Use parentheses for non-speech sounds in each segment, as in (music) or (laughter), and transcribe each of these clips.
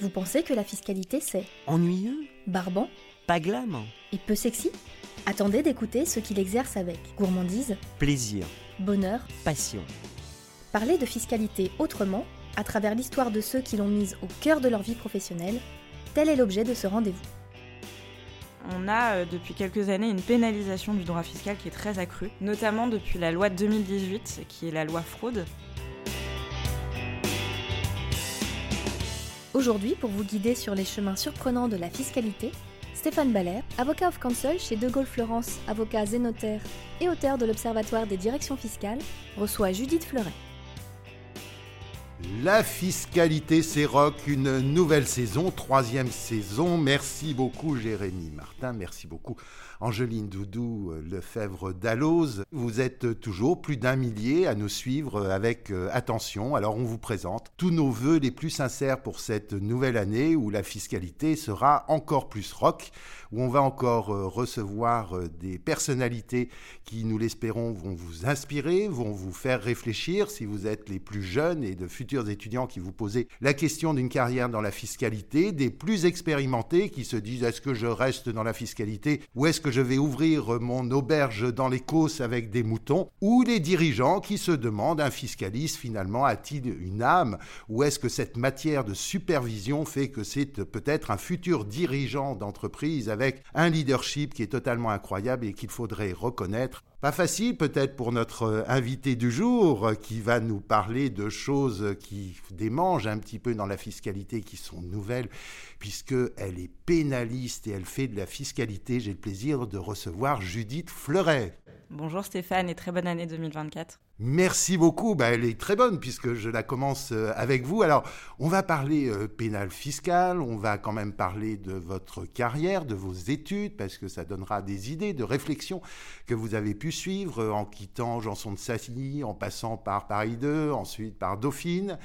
Vous pensez que la fiscalité c'est Ennuyeux barbant Pas glam et peu sexy? Attendez d'écouter ce qu'il exerce avec gourmandise, Plaisir bonheur, Passion. Parler de fiscalité autrement, à travers l'histoire de ceux qui l'ont mise au cœur de leur vie professionnelle, tel est l'objet de ce rendez-vous. On a euh, depuis quelques années une pénalisation du droit fiscal qui est très accrue, notamment depuis la loi de 2018 qui est la loi fraude. Aujourd'hui, pour vous guider sur les chemins surprenants de la fiscalité, Stéphane Baller, avocat of counsel chez De Gaulle Florence, avocat zénotaire et auteur de l'Observatoire des directions fiscales, reçoit Judith Fleuret. La fiscalité, c'est rock, une nouvelle saison, troisième saison. Merci beaucoup Jérémy Martin, merci beaucoup Angeline Doudou euh, Lefebvre Dalloz. Vous êtes toujours plus d'un millier à nous suivre avec euh, attention. Alors on vous présente tous nos voeux les plus sincères pour cette nouvelle année où la fiscalité sera encore plus rock, où on va encore euh, recevoir des personnalités qui, nous l'espérons, vont vous inspirer, vont vous faire réfléchir si vous êtes les plus jeunes et de futurs étudiants qui vous posez la question d'une carrière dans la fiscalité, des plus expérimentés qui se disent est-ce que je reste dans la fiscalité ou est-ce que je vais ouvrir mon auberge dans l'Écosse avec des moutons, ou les dirigeants qui se demandent, un fiscaliste finalement a-t-il une âme, ou est-ce que cette matière de supervision fait que c'est peut-être un futur dirigeant d'entreprise avec un leadership qui est totalement incroyable et qu'il faudrait reconnaître pas facile peut-être pour notre euh, invité du jour euh, qui va nous parler de choses qui démangent un petit peu dans la fiscalité, qui sont nouvelles, puisqu'elle est pénaliste et elle fait de la fiscalité. J'ai le plaisir de recevoir Judith Fleuret. Bonjour Stéphane et très bonne année 2024. Merci beaucoup. Bah, elle est très bonne puisque je la commence euh, avec vous. Alors, on va parler euh, pénal fiscal, on va quand même parler de votre carrière, de vos études, parce que ça donnera des idées de réflexion que vous avez pu suivre euh, en quittant Janson de Sassy, en passant par Paris 2, ensuite par Dauphine,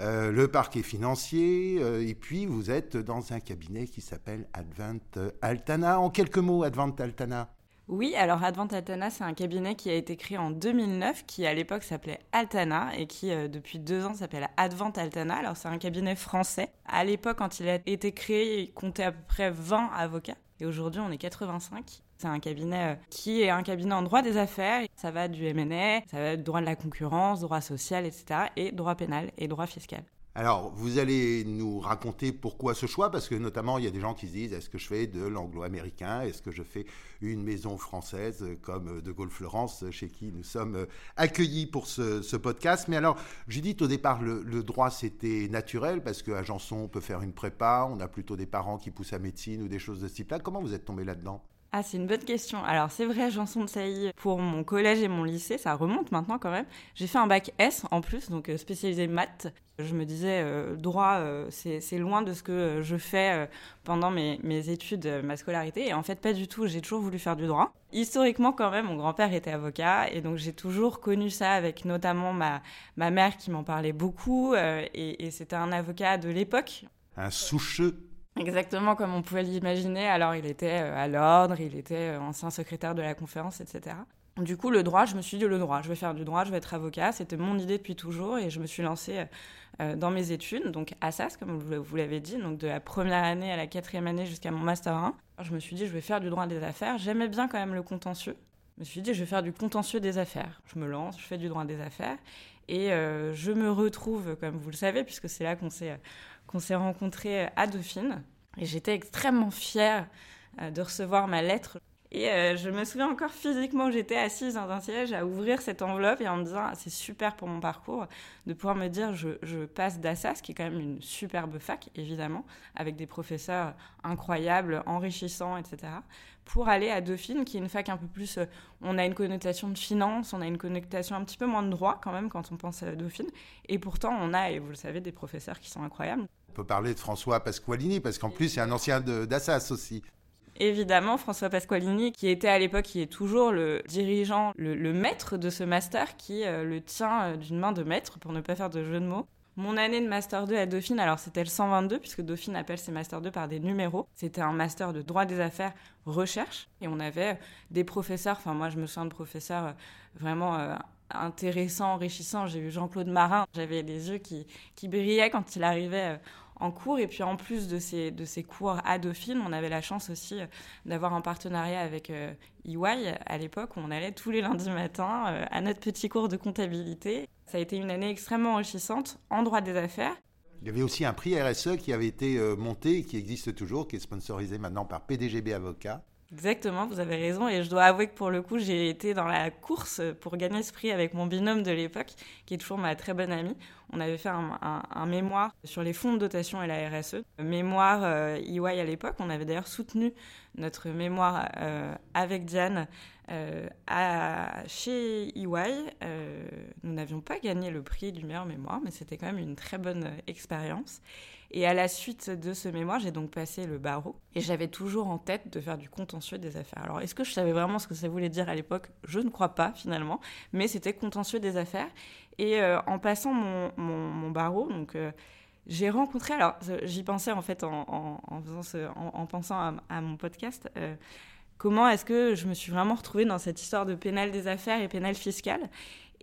le parquet financier, et puis vous êtes dans un cabinet qui s'appelle Advent Altana. En quelques mots, Advent Altana. Oui, alors Advent Altana, c'est un cabinet qui a été créé en 2009, qui à l'époque s'appelait Altana et qui euh, depuis deux ans s'appelle Advent Altana. Alors c'est un cabinet français. À l'époque, quand il a été créé, il comptait à peu près 20 avocats. Et aujourd'hui, on est 85. C'est un cabinet euh, qui est un cabinet en droit des affaires. Ça va du M&A, ça va du droit de la concurrence, droit social, etc. et droit pénal et droit fiscal. Alors, vous allez nous raconter pourquoi ce choix, parce que notamment, il y a des gens qui se disent, est-ce que je fais de l'anglo-américain? Est-ce que je fais une maison française comme De Gaulle Florence, chez qui nous sommes accueillis pour ce, podcast? Mais alors, Judith, au départ, le, droit, c'était naturel, parce qu'à Janson, on peut faire une prépa, on a plutôt des parents qui poussent à médecine ou des choses de ce type-là. Comment vous êtes tombé là-dedans? Ah, c'est une bonne question. Alors, c'est vrai, Janson de Sailly, pour mon collège et mon lycée, ça remonte maintenant quand même. J'ai fait un bac S en plus, donc euh, spécialisé maths. Je me disais, euh, droit, euh, c'est loin de ce que je fais pendant mes, études, ma scolarité. Et en fait, pas du tout. J'ai toujours voulu faire du droit. Historiquement, quand même, mon grand-père était avocat. Et donc, j'ai toujours connu ça avec notamment ma, ma mère qui m'en parlait beaucoup. et, et c'était un avocat de l'époque. Un soucheux Exactement comme on pouvait l'imaginer. Alors, il était euh, à l'ordre, il était euh, ancien secrétaire de la conférence, etc. Du coup, le droit, je me suis dit le droit, je vais faire du droit, je vais être avocat. C'était mon idée depuis toujours et je me suis lancée euh, dans mes études, donc à SAS, comme vous l'avez dit, donc de la première année à la quatrième année jusqu'à mon master 1. je me suis dit, je vais faire du droit des affaires. J'aimais bien quand même le contentieux. Je me suis dit, je vais faire du contentieux des affaires. Je me lance, je fais du droit des affaires. Et je me retrouve, comme vous le savez, puisque c'est là qu'on s'est qu'on s'est rencontrés à Dauphine. Et j'étais extrêmement fière euh, de recevoir ma lettre. Et euh, je me souviens encore physiquement j'étais assise dans un siège à ouvrir cette enveloppe et en me disant ah, c'est super pour mon parcours de pouvoir me dire je, je passe d'Assas, qui est quand même une superbe fac évidemment, avec des professeurs incroyables, enrichissants, etc., pour aller à Dauphine, qui est une fac un peu plus. Euh, on a une connotation de finance, on a une connotation un petit peu moins de droit quand même quand on pense à Dauphine. Et pourtant, on a, et vous le savez, des professeurs qui sont incroyables. Peut parler de François Pasqualini, parce qu'en plus, c'est un ancien d'Assas aussi. Évidemment, François Pasqualini, qui était à l'époque, qui est toujours le dirigeant, le, maître de ce master, qui euh, le tient euh, d'une main de maître, pour ne pas faire de jeu de mots. Mon année de Master 2 à Dauphine, alors c'était le 122, puisque Dauphine appelle ses Master 2 par des numéros. C'était un Master de droit des affaires recherche. Et on avait des professeurs, enfin moi je me souviens de professeurs euh, vraiment euh, intéressants, enrichissants. J'ai eu Jean-Claude Marin, j'avais les yeux qui, qui brillaient quand il arrivait euh, en cours. Et puis en plus de ces, de ces cours à Dauphine, on avait la chance aussi d'avoir un partenariat avec EY à l'époque où on allait tous les lundis matins à notre petit cours de comptabilité. Ça a été une année extrêmement enrichissante en droit des affaires. Il y avait aussi un prix RSE qui avait été euh, monté, qui existe toujours, qui est sponsorisé maintenant par PDGB Avocat. Exactement, vous avez raison. Et je dois avouer que pour le coup, j'ai été dans la course pour gagner ce prix avec mon binôme de l'époque, qui est toujours ma très bonne amie. On avait fait un, mémoire sur les fonds de dotation et la RSE. Mémoire euh, EY à l'époque. On avait d'ailleurs soutenu notre mémoire euh, avec Diane euh, à, chez EY. nous n'avions pas gagné le prix du meilleur mémoire, mais c'était quand même une très bonne expérience. Et à la suite de ce mémoire, j'ai donc passé le barreau. Et j'avais toujours en tête de faire du contentieux des affaires. Alors, est-ce que je savais vraiment ce que ça voulait dire à l'époque? Je ne crois pas, finalement. Mais c'était contentieux des affaires. Et euh, en passant mon, barreau, donc. Euh, j'ai rencontré, alors j'y pensais en fait en, pensant à, mon podcast, euh, comment est-ce que je me suis vraiment retrouvée dans cette histoire de pénal des affaires et pénal fiscal.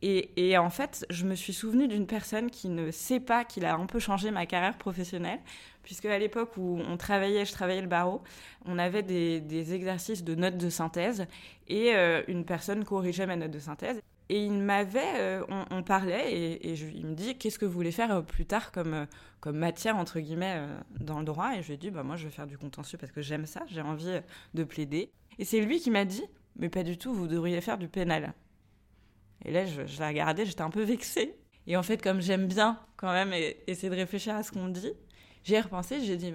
Et, en fait, je me suis souvenue d'une personne qui ne sait pas qu'il a un peu changé ma carrière professionnelle, puisque à l'époque où on travaillait, je travaillais le barreau, on avait des, exercices de notes de synthèse et une personne corrigeait ma note de synthèse. Et il m'avait, euh, on, parlait et, il me dit qu'est-ce que vous voulez faire euh, plus tard comme, comme matière entre guillemets dans le droit? Et je lui ai dit bah moi je vais faire du contentieux parce que j'aime ça, j'ai envie de plaider. Et c'est lui qui m'a dit mais pas du tout, vous devriez faire du pénal. Et là, je, l'ai regardé, j'étais un peu vexée. Et en fait, comme j'aime bien quand même essayer de réfléchir à ce qu'on dit, j'ai repensé, j'ai dit,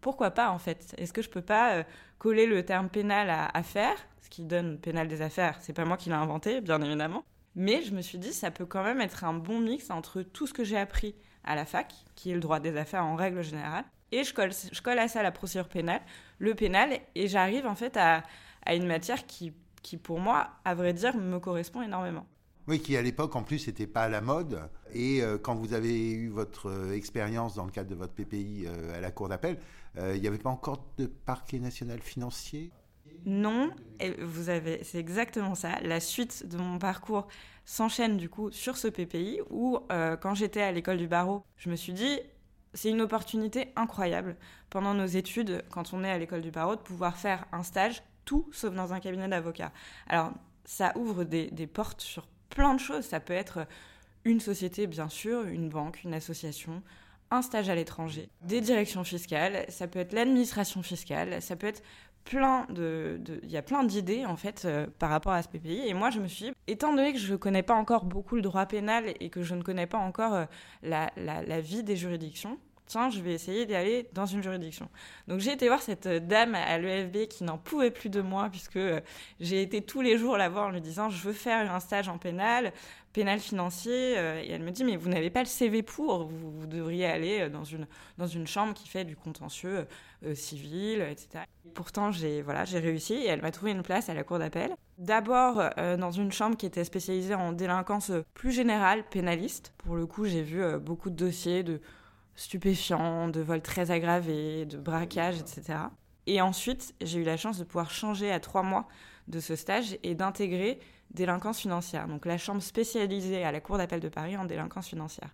pourquoi pas en fait? Est-ce que je peux pas euh, coller le terme pénal à affaire, ce qui donne pénal des affaires C'est pas moi qui l'ai inventé, bien évidemment. Mais je me suis dit, ça peut quand même être un bon mix entre tout ce que j'ai appris à la fac, qui est le droit des affaires en règle générale, et je colle, je colle à ça la procédure pénale, le pénal, et j'arrive en fait à, une matière qui, qui, pour moi, à vrai dire, me correspond énormément. Oui, qui à l'époque en plus n'était pas à la mode. Et euh, quand vous avez eu votre euh, expérience dans le cadre de votre PPI euh, à la Cour d'appel, il n'y avait pas encore de parquet national financier? Non, vous avez, c'est exactement ça. La suite de mon parcours s'enchaîne du coup sur ce PPI où, quand j'étais à l'école du barreau, je me suis dit, c'est une opportunité incroyable pendant nos études, quand on est à l'école du barreau, de pouvoir faire un stage tout sauf dans un cabinet d'avocat. Alors, ça ouvre des, des portes sur plein de choses. Ça peut être une société, bien sûr, une banque, une association, un stage à l'étranger, des directions fiscales, ça peut être l'administration fiscale, ça peut être Il y a plein d'idées, en fait, euh, par rapport à ce PPI. Et moi, je me suis dit, étant donné que je ne connais pas encore beaucoup le droit pénal et que je ne connais pas encore euh, la, vie des juridictions, tiens, je vais essayer d'y aller dans une juridiction. Donc j'ai été voir cette euh, dame à l'EFB qui n'en pouvait plus de moi, puisque j'ai été tous les jours la voir en lui disant, je veux faire un stage en pénal, pénal financier. Euh, et elle me dit, mais vous n'avez pas le CV pour, vous, devriez aller dans une, dans une chambre qui fait du contentieux civil, etc. Pourtant, j'ai voilà, réussi et elle m'a trouvé une place à la cour d'appel. D'abord dans une chambre qui était spécialisée en délinquance plus générale, pénaliste. Pour le coup, j'ai vu beaucoup de dossiers de stupéfiants, de vols très aggravés, de braquages, etc. Et ensuite, j'ai eu la chance de pouvoir changer à trois mois de ce stage et d'intégrer délinquance financière, donc la chambre spécialisée à la Cour d'appel de Paris en délinquance financière.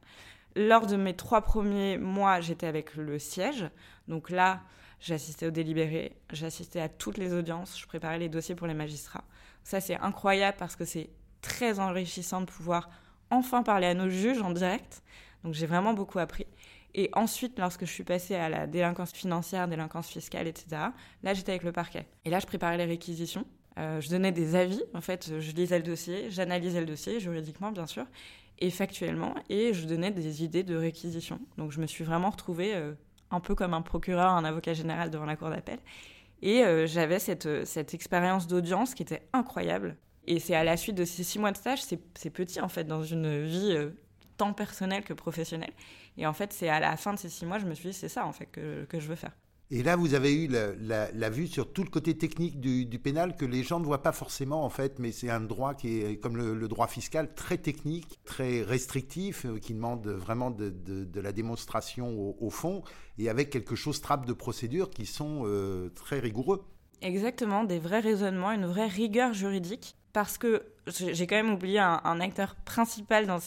Lors de mes trois premiers mois, j'étais avec le siège, donc là, j'assistais aux délibérés, j'assistais à toutes les audiences, je préparais les dossiers pour les magistrats. Ça, c'est incroyable parce que c'est très enrichissant de pouvoir enfin parler à nos juges en direct. Donc j'ai vraiment beaucoup appris. Et ensuite, lorsque je suis passée à la délinquance financière, délinquance fiscale, etc., là, j'étais avec le parquet. Et là, je préparais les réquisitions. Euh, je donnais des avis. En fait, je lisais le dossier, j'analysais le dossier, juridiquement, bien sûr, et factuellement, et je donnais des idées de réquisition. Donc, je me suis vraiment retrouvée euh, un peu comme un procureur, un avocat général devant la cour d'appel. Et euh, j'avais cette, cette expérience d'audience qui était incroyable. Et c'est à la suite de ces six mois de stage, c'est petit en fait dans une vie tant personnelle que professionnelle. Et en fait, c'est à la fin de ces six mois, je me suis dit, c'est ça en fait que, que, je veux faire. Et là, vous avez eu la, vue sur tout le côté technique du, pénal que les gens ne voient pas forcément en fait, mais c'est un droit qui est comme le, droit fiscal, très technique, très restrictif, euh, qui demande vraiment de la démonstration au, fond, et avec quelque chose trappe de procédures qui sont euh, très rigoureux. Exactement, des vrais raisonnements, une vraie rigueur juridique parce que j'ai quand même oublié un, acteur principal dans,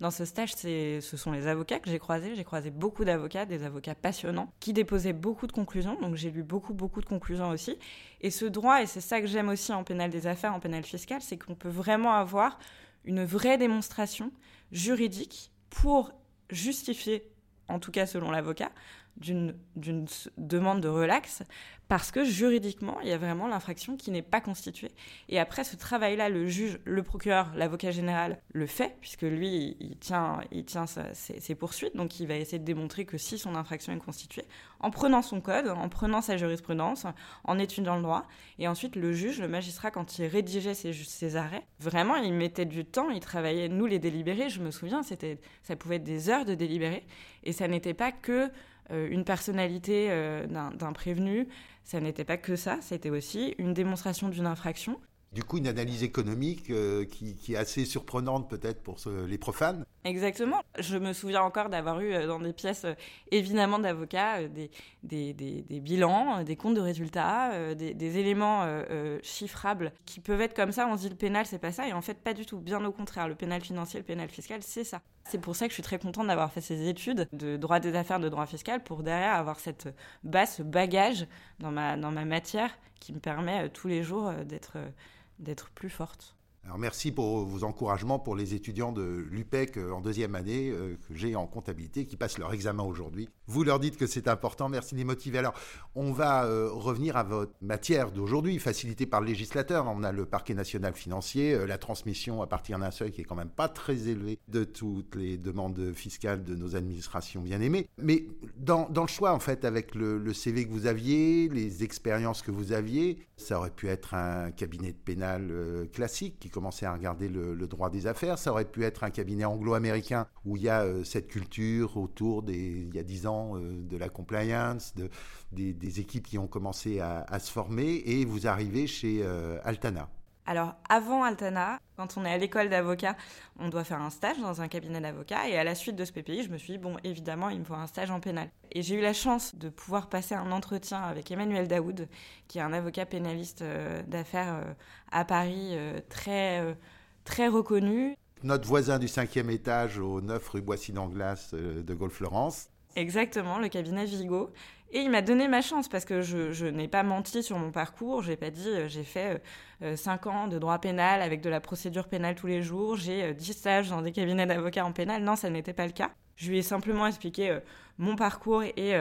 dans ce stage, ce sont les avocats que j'ai croisés. J'ai croisé beaucoup d'avocats, des avocats passionnants, qui déposaient beaucoup de conclusions. Donc j'ai lu beaucoup, beaucoup de conclusions aussi. Et ce droit, et c'est ça que j'aime aussi en pénal des affaires, en pénal fiscal, c'est qu'on peut vraiment avoir une vraie démonstration juridique pour justifier, en tout cas selon l'avocat, d'une demande de relax parce que juridiquement, il y a vraiment l'infraction qui n'est pas constituée. Et après ce travail-là, le juge, le procureur, l'avocat général le fait, puisque lui, il tient, il tient ses, poursuites, donc il va essayer de démontrer que si son infraction est constituée, en prenant son code, en prenant sa jurisprudence, en étudiant le droit. Et ensuite, le juge, le magistrat, quand il rédigeait ses, arrêts, vraiment, il mettait du temps, il travaillait, nous les délibérés, je me souviens, ça pouvait être des heures de délibérés, et ça n'était pas que une personnalité euh, d'un prévenu, ça n'était pas que ça, c'était aussi une démonstration d'une infraction. Du coup, une analyse économique euh, qui, est assez surprenante peut-être pour les profanes. Exactement. Je me souviens encore d'avoir eu dans des pièces, évidemment d'avocats, des, des, des, bilans, des comptes de résultats, des, éléments chiffrables qui peuvent être comme ça. On se dit le pénal, c'est pas ça. Et en fait, pas du tout. Bien au contraire, le pénal financier, le pénal fiscal, c'est ça. C'est pour ça que je suis très contente d'avoir fait ces études de droit des affaires, de droit fiscal, pour derrière avoir cette base, ce bagage dans ma, dans ma matière qui me permet euh, tous les jours euh, euh, d'être plus forte. Alors merci pour vos encouragements pour les étudiants de l'UPEC euh, en deuxième année euh, que j'ai en comptabilité qui passent leur examen aujourd'hui. Vous leur dites que c'est important, merci de les motiver. Alors on va euh, revenir à votre matière d'aujourd'hui, facilitée par le législateur. On a le parquet national financier, la transmission à partir d'un seuil qui est quand même pas très élevé de toutes les demandes fiscales de nos administrations bien aimées. Mais dans, le choix en fait avec le, CV que vous aviez, les expériences que vous aviez, ça aurait pu être un cabinet de pénal classique commencer à regarder le, droit des affaires. Ça aurait pu être un cabinet anglo-américain où il y a euh, cette culture autour des, il y a dix ans, euh, de la compliance, de, des, équipes qui ont commencé à, se former, et vous arrivez chez euh, Altana. Alors, avant Altana, quand on est à l'école d'avocat, on doit faire un stage dans un cabinet d'avocat. Et à la suite de ce PPI, je me suis dit, bon, évidemment, il me faut un stage en pénal. Et j'ai eu la chance de pouvoir passer un entretien avec Emmanuel Daoud, qui est un avocat pénaliste euh, d'affaires euh, à Paris euh, très, très reconnu. Notre voisin du cinquième étage au 9 rue Boissy d'Anglas de Gaulle-Florence. Exactement, le cabinet Vigo. Et il m'a donné ma chance parce que je, n'ai pas menti sur mon parcours. J'ai pas dit euh, j'ai fait 5 euh, ans de droit pénal avec de la procédure pénale tous les jours. J'ai 10 euh, stages dans des cabinets d'avocats en pénal. Non, ça n'était pas le cas. Je lui ai simplement expliqué mon parcours et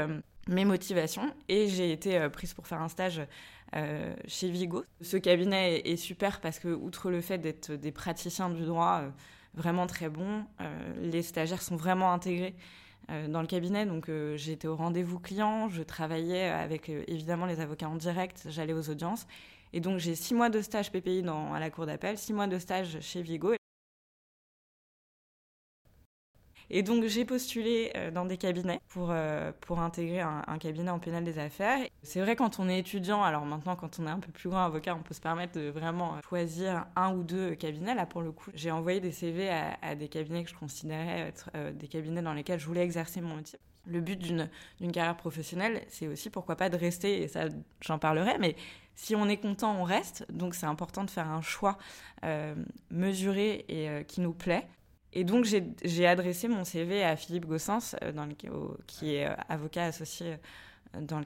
mes motivations. Et j'ai été prise pour faire un stage chez Vigo. Ce cabinet est, super parce que, outre le fait d'être des praticiens du droit vraiment très bons, les stagiaires sont vraiment intégrés. Euh, dans le cabinet. Donc euh, j'étais au rendez-vous client, je travaillais avec euh, évidemment les avocats en direct, j'allais aux audiences. Et donc j'ai six mois de stage PPI dans, à la cour d'appel, six mois de stage chez Vigo. Et donc j'ai postulé euh, dans des cabinets pour, euh, pour intégrer un, cabinet en pénal des affaires. C'est vrai quand on est étudiant, alors maintenant quand on est un peu plus grand avocat, on peut se permettre de vraiment choisir un ou deux cabinets. Là pour le coup, j'ai envoyé des CV à, des cabinets que je considérais être euh, des cabinets dans lesquels je voulais exercer mon métier. Le but d'une carrière professionnelle, c'est aussi pourquoi pas de rester, et ça j'en parlerai, mais si on est content, on reste. Donc c'est important de faire un choix mesuré et qui nous plaît. Et donc, j'ai adressé mon CV à Philippe Gossens, euh, qui est euh, avocat associé euh, dans le,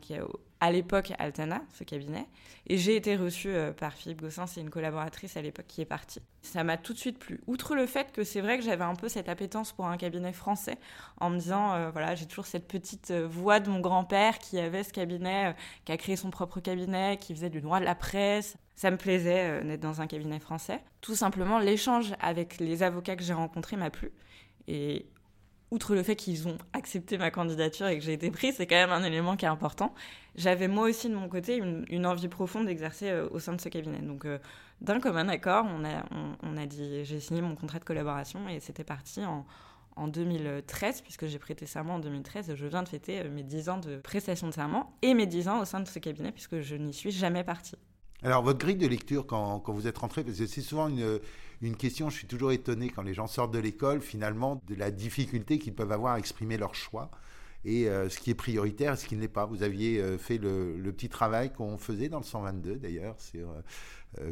à l'époque Altana, ce cabinet. Et j'ai été reçue par Philippe Gossens et une collaboratrice à l'époque qui est partie. Ça m'a tout de suite plu. Outre le fait que c'est vrai que j'avais un peu cette appétence pour un cabinet français, en me disant, voilà, j'ai toujours cette petite voix de mon grand-père qui avait ce cabinet, qui a créé son propre cabinet, qui faisait du droit de la presse, ça me plaisait euh, d'être dans un cabinet français. Tout simplement, l'échange avec les avocats que j'ai rencontrés m'a plu. Et outre le fait qu'ils ont accepté ma candidature et que j'ai été prise, c'est quand même un élément qui est important. J'avais moi aussi de mon côté une, envie profonde d'exercer euh, au sein de ce cabinet. Donc euh, d'un commun accord, on a, on, a dit, j'ai signé mon contrat de collaboration et c'était parti en, en 2013, puisque j'ai prêté serment en 2013, et je viens de fêter mes 10 ans de prestation de serment et mes 10 ans au sein de ce cabinet, puisque je n'y suis jamais partie. Alors, votre grille de lecture quand, vous êtes rentré, parce que c'est souvent une, question, je suis toujours étonné quand les gens sortent de l'école, finalement, de la difficulté qu'ils peuvent avoir à exprimer leur choix. et ce qui est prioritaire et ce qui ne l'est pas. Vous aviez fait le, petit travail qu'on faisait dans le 122 d'ailleurs sur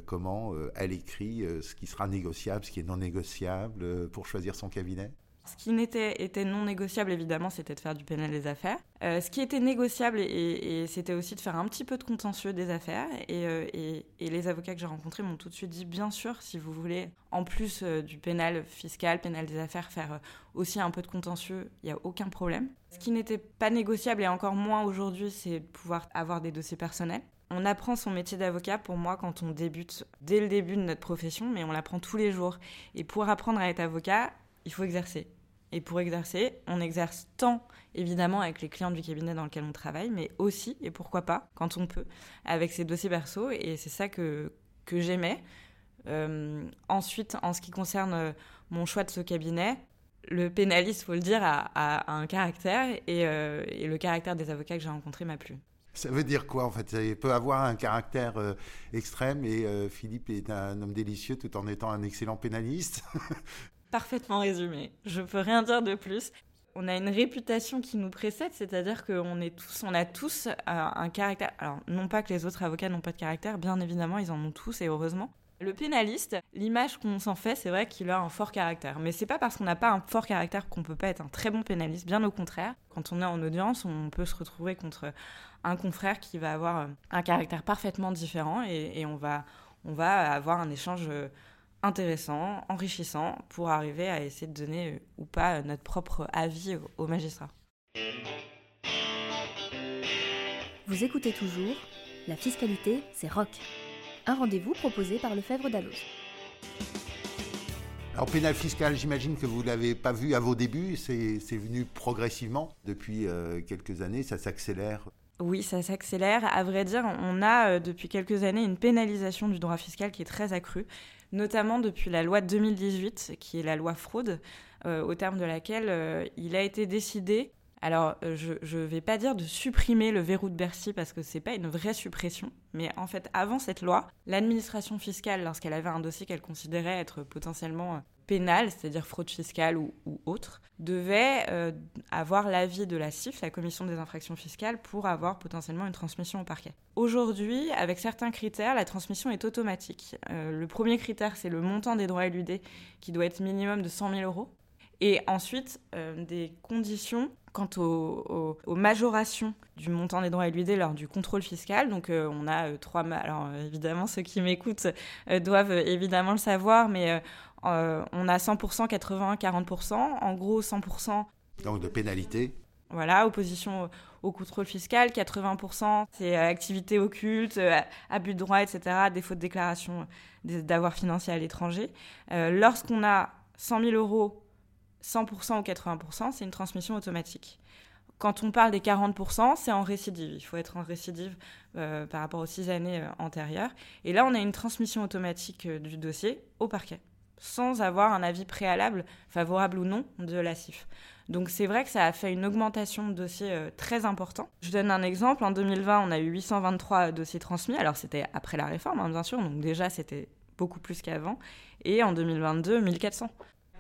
comment à l'écrit ce qui sera négociable, ce qui est non négociable pour choisir son cabinet. Ce qui n'était était non négociable, évidemment, c'était de faire du pénal des affaires. Euh, ce qui était négociable, et, c'était aussi de faire un petit peu de contentieux des affaires. Euh, et, les avocats que j'ai rencontrés m'ont tout de suite dit, bien sûr, si vous voulez, en plus euh, du pénal fiscal, pénal des affaires, faire aussi un peu de contentieux, il n'y a aucun problème. Ce qui n'était pas négociable, et encore moins aujourd'hui, c'est de pouvoir avoir des dossiers personnels. On apprend son métier d'avocat, pour moi, quand on débute dès le début de notre profession, mais on l'apprend tous les jours. Et pour apprendre à être avocat, il faut exercer. Et pour exercer, on exerce tant, évidemment, avec les clients du cabinet dans lequel on travaille, mais aussi, et pourquoi pas, quand on peut, avec ses dossiers perso. Et c'est ça que, que j'aimais. Euh, ensuite, en ce qui concerne euh, mon choix de ce cabinet, le pénaliste, faut le dire, a, un caractère euh, et, le caractère des avocats que j'ai rencontrés m'a plu. Ça veut dire quoi en fait? Il peut avoir un caractère extrême et Philippe est un homme délicieux tout en étant un excellent pénaliste? Parfaitement résumé. Je peux rien dire de plus. On a une réputation qui nous précède, c'est-à-dire qu'on est tous, on a tous un, caractère. Alors, non pas que les autres avocats n'ont pas de caractère, bien évidemment, ils en ont tous et heureusement. Le pénaliste, l'image qu'on s'en fait, c'est vrai qu'il a un fort caractère. Mais c'est pas parce qu'on n'a pas un fort caractère qu'on peut pas être un très bon pénaliste. Bien au contraire. Quand on est en audience, on peut se retrouver contre un confrère qui va avoir un caractère parfaitement différent et, et on va, on va avoir un échange intéressant, enrichissant, pour arriver à essayer de donner euh, ou pas euh, notre propre avis au magistrat. Vous écoutez toujours La fiscalité, c'est rock. Un rendez-vous proposé par le Fèvre d'Allos. Alors, pénal fiscal, j'imagine que vous ne l'avez pas vu à vos débuts, c'est venu progressivement depuis euh, quelques années, ça s'accélère oui, ça s'accélère. À vrai dire, on a depuis quelques années une pénalisation du droit fiscal qui est très accrue notamment depuis la loi de 2018, qui est la loi fraude, euh, au terme de laquelle euh, il a été décidé alors, euh, je ne vais pas dire de supprimer le verrou de Bercy parce que ce n'est pas une vraie suppression, mais en fait, avant cette loi, l'administration fiscale, lorsqu'elle avait un dossier qu'elle considérait être potentiellement pénal, c'est-à-dire fraude fiscale ou, autre, devait avoir l'avis de la CIF, la Commission des infractions fiscales, pour avoir potentiellement une transmission au parquet. Aujourd'hui, avec certains critères, la transmission est automatique. le premier critère, c'est le montant des droits éludés, qui doit être minimum de 100 000 euros. Et ensuite, des conditions quant aux, majorations du montant des droits éludés lors du contrôle fiscal. Donc euh, on a euh, trois... Alors euh, évidemment, ceux qui m'écoutent doivent évidemment le savoir, mais on a 100%, 80, 40%. En gros, 100%... Donc de pénalité voilà, opposition au contrôle fiscal, 80% c'est activité occulte, abus de droit, etc., défaut de déclaration d'avoir financier à l'étranger. Lorsqu'on a 100 000 euros 100% ou 80%, c'est une transmission automatique. Quand on parle des 40%, c'est en récidive. Il faut être en récidive euh, par rapport aux six années euh, antérieures. Et là, on a une transmission automatique euh, du dossier au parquet, sans avoir un avis préalable, favorable ou non, de la CIF. Donc c'est vrai que ça a fait une augmentation de dossiers très important. Je donne un exemple. En 2020, on a eu 823 dossiers transmis. Alors c'était après la réforme, hein, bien sûr. Donc déjà, c'était beaucoup plus qu'avant. Et en 2022, 1400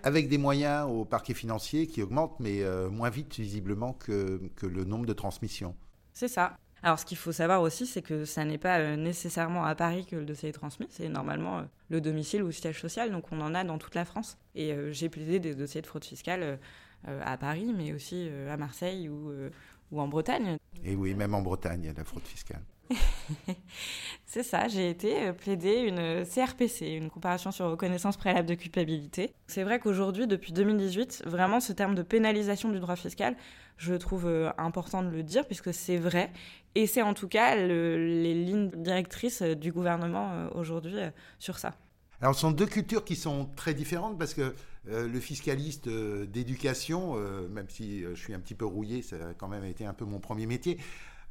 avec des moyens au parquet financier qui augmentent, mais euh, moins vite visiblement que, que, le nombre de transmissions. C'est ça. Alors ce qu'il faut savoir aussi, c'est que ça n'est pas euh, nécessairement à Paris que le dossier est transmis, c'est normalement euh, le domicile ou le siège social, donc on en a dans toute la France. Et j'ai plaidé des dossiers de fraude fiscale à Paris, mais aussi à Marseille ou, en Bretagne. Et oui, même en Bretagne, il y a la fraude fiscale. (laughs) c'est ça, j'ai été euh, plaider une CRPC, une comparaison sur reconnaissance préalable de culpabilité. C'est vrai qu'aujourd'hui, depuis 2018, vraiment ce terme de pénalisation du droit fiscal, je trouve euh, important de le dire puisque c'est vrai et c'est en tout cas les lignes directrices euh, du gouvernement aujourd'hui sur ça. Alors, ce sont deux cultures qui sont très différentes parce que le fiscaliste d'éducation, même si je suis un petit peu rouillé, ça a quand même été un peu mon premier métier,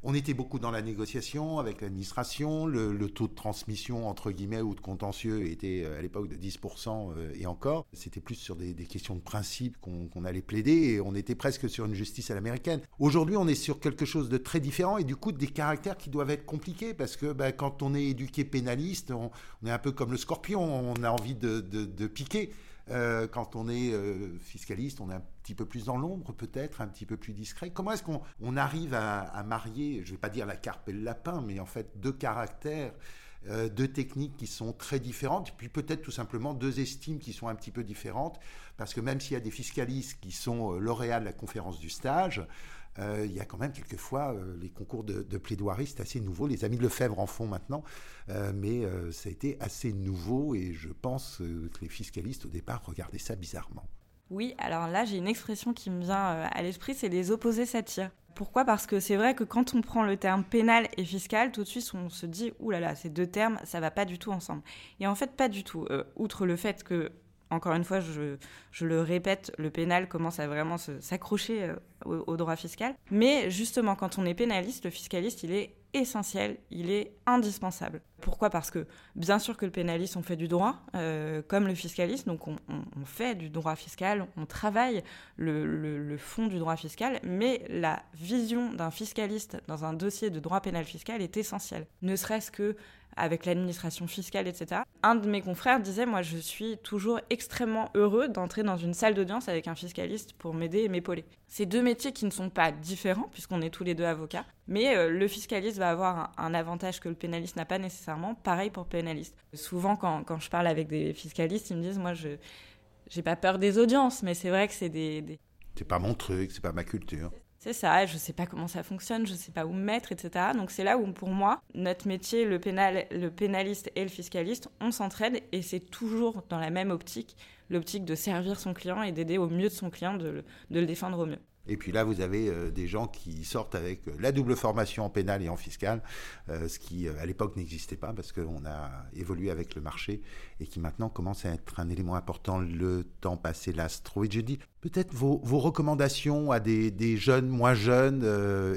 on était beaucoup dans la négociation avec l'administration. Le, taux de transmission, entre guillemets, ou de contentieux était euh, à l'époque de 10% euh, et encore. C'était plus sur des, questions de principe qu'on allait plaider et on était presque sur une justice à l'américaine. Aujourd'hui, on est sur quelque chose de très différent et du coup, des caractères qui doivent être compliqués parce que bah, quand on est éduqué pénaliste, on, est un peu comme le scorpion, on a envie de, piquer. Euh, quand on est euh, fiscaliste, on est un petit peu plus dans l'ombre, peut-être, un petit peu plus discret. Comment est-ce qu'on arrive à, marier, je ne vais pas dire la carpe et le lapin, mais en fait deux caractères, euh, deux techniques qui sont très différentes, puis peut-être tout simplement deux estimes qui sont un petit peu différentes, parce que même s'il y a des fiscalistes qui sont lauréats de la conférence du stage, euh, il y a quand même quelquefois euh, les concours de, plaidoirie, c'est assez nouveau. Les amis de Lefebvre en font maintenant, euh, mais ça a été assez nouveau et je pense que les fiscalistes au départ regardaient ça bizarrement. Oui, alors là j'ai une expression qui me vient à l'esprit, c'est les opposés s'attirent. Pourquoi? Parce que c'est vrai que quand on prend le terme pénal et fiscal, tout de suite on se dit ouh là là, ces deux termes, ça va pas du tout ensemble. Et en fait, pas du tout. outre le fait que encore une fois, je, le répète, le pénal commence à vraiment s'accrocher euh, au, droit fiscal. Mais justement, quand on est pénaliste, le fiscaliste, il est essentiel, il est indispensable. Pourquoi? Parce que bien sûr que le pénaliste, on fait du droit, euh, comme le fiscaliste, donc on, fait du droit fiscal, on travaille le, fond du droit fiscal, mais la vision d'un fiscaliste dans un dossier de droit pénal fiscal est essentielle. Ne serait-ce que avec l'administration fiscale, etc. Un de mes confrères disait, moi je suis toujours extrêmement heureux d'entrer dans une salle d'audience avec un fiscaliste pour m'aider et m'épauler. C'est deux métiers qui ne sont pas différents, puisqu'on est tous les deux avocats, mais euh, le fiscaliste va avoir un, avantage que le pénaliste n'a pas nécessairement, pareil pour le pénaliste. Souvent quand, quand, je parle avec des fiscalistes, ils me disent, moi je j'ai pas peur des audiences, mais c'est vrai que c'est des... des... C'est pas mon truc, c'est pas ma culture. C'est ça, je ne sais pas comment ça fonctionne, je ne sais pas où me mettre, etc. Donc c'est là où, pour moi, notre métier, le, pénal, le pénaliste et le fiscaliste, on s'entraide et c'est toujours dans la même optique, l'optique de servir son client et d'aider au mieux de son client, de, de le défendre au mieux. Et puis là, vous avez euh, des gens qui sortent avec euh, la double formation en pénal et en fiscal, euh, ce qui à l'époque n'existait pas parce qu'on a évolué avec le marché et qui maintenant commence à être un élément important. Le temps passé l'astro. Et je dis peut-être vos, recommandations à des, jeunes, moins jeunes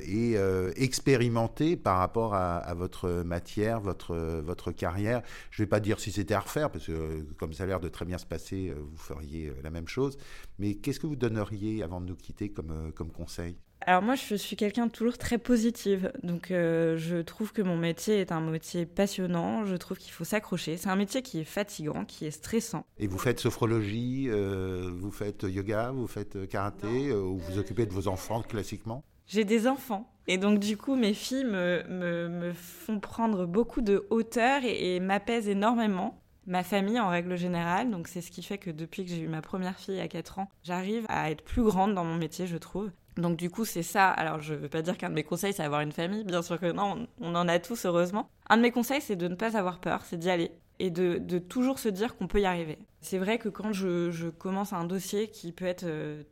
et expérimentés par rapport à, votre matière, votre, votre carrière. Je ne vais pas dire si c'était à refaire parce que comme ça a l'air de très bien se passer, vous feriez la même chose. Mais qu'est-ce que vous donneriez avant de nous quitter comme euh, comme conseil alors moi, je suis quelqu'un de toujours très positive, donc euh, je trouve que mon métier est un métier passionnant, je trouve qu'il faut s'accrocher. C'est un métier qui est fatigant, qui est stressant. Et vous faites sophrologie, euh, vous faites yoga, vous faites karaté, ou vous occupez de vos enfants classiquement? J'ai des enfants, et donc du coup, mes filles me, me, font prendre beaucoup de hauteur et m'apaisent énormément ma famille en règle générale. Donc c'est ce qui fait que depuis que j'ai eu ma première fille à 4 ans, j'arrive à être plus grande dans mon métier, je trouve. Donc du coup, c'est ça. Alors je veux pas dire qu'un de mes conseils, c'est avoir une famille. Bien sûr que non, on en a tous, heureusement. Un de mes conseils, c'est de ne pas avoir peur, c'est d'y aller. Et de, toujours se dire qu'on peut y arriver. C'est vrai que quand je, commence un dossier qui peut être euh,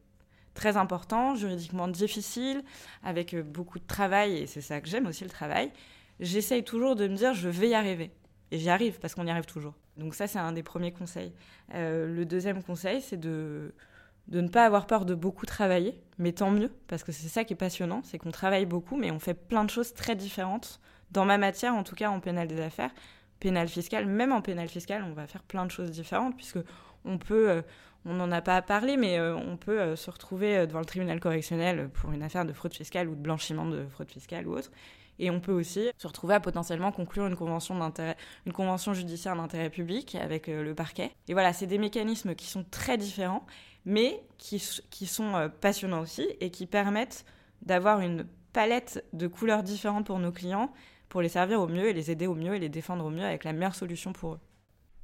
très important, juridiquement difficile, avec euh, beaucoup de travail, et c'est ça que j'aime aussi le travail, j'essaye toujours de me dire je vais y arriver. Et j'y arrive parce qu'on y arrive toujours. Donc ça, c'est un des premiers conseils. Euh, le deuxième conseil, c'est de, de ne pas avoir peur de beaucoup travailler, mais tant mieux, parce que c'est ça qui est passionnant, c'est qu'on travaille beaucoup, mais on fait plein de choses très différentes. Dans ma matière, en tout cas en pénal des affaires, pénal fiscal, même en pénal fiscal, on va faire plein de choses différentes, puisque on peut, euh, on n'en a pas parlé, mais euh, on peut se retrouver devant le tribunal correctionnel pour une affaire de fraude fiscale ou de blanchiment de fraude fiscale ou autre. Et on peut aussi se retrouver à potentiellement conclure une convention judiciaire d'intérêt public avec euh, le parquet. Et voilà, c'est des mécanismes qui sont très différents, mais qui, qui sont euh, passionnants aussi et qui permettent d'avoir une palette de couleurs différentes pour nos clients, pour les servir au mieux et les aider au mieux et les défendre au mieux avec la meilleure solution pour eux.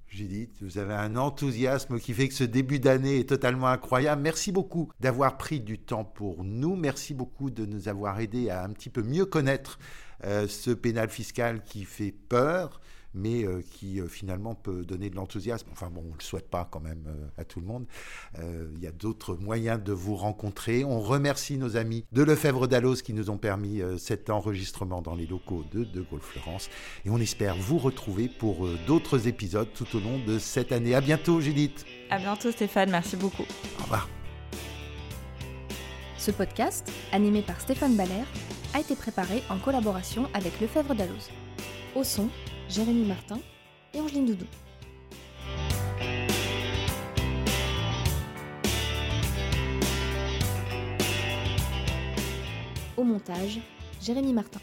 Judith, vous avez un enthousiasme qui fait que ce début d'année est totalement incroyable. Merci beaucoup d'avoir pris du temps pour nous. Merci beaucoup de nous avoir aidés à un petit peu mieux connaître ce pénal fiscal qui fait peur, mais euh, qui euh, finalement peut donner de l'enthousiasme. Enfin bon, on ne le souhaite pas quand même à tout le monde. Il y a d'autres moyens de vous rencontrer. On remercie nos amis de Lefebvre Dallos qui nous ont permis cet enregistrement dans les locaux de De Gaulle Florence. Et on espère vous retrouver pour d'autres épisodes tout au long de cette année. À bientôt, Judith. À bientôt, Stéphane. Merci beaucoup. Au revoir. Ce podcast, animé par Stéphane Baller, a été préparé en collaboration avec Lefebvre Dalloz. Au son, Jérémy Martin et Angeline Doudou. Au montage, Jérémy Martin.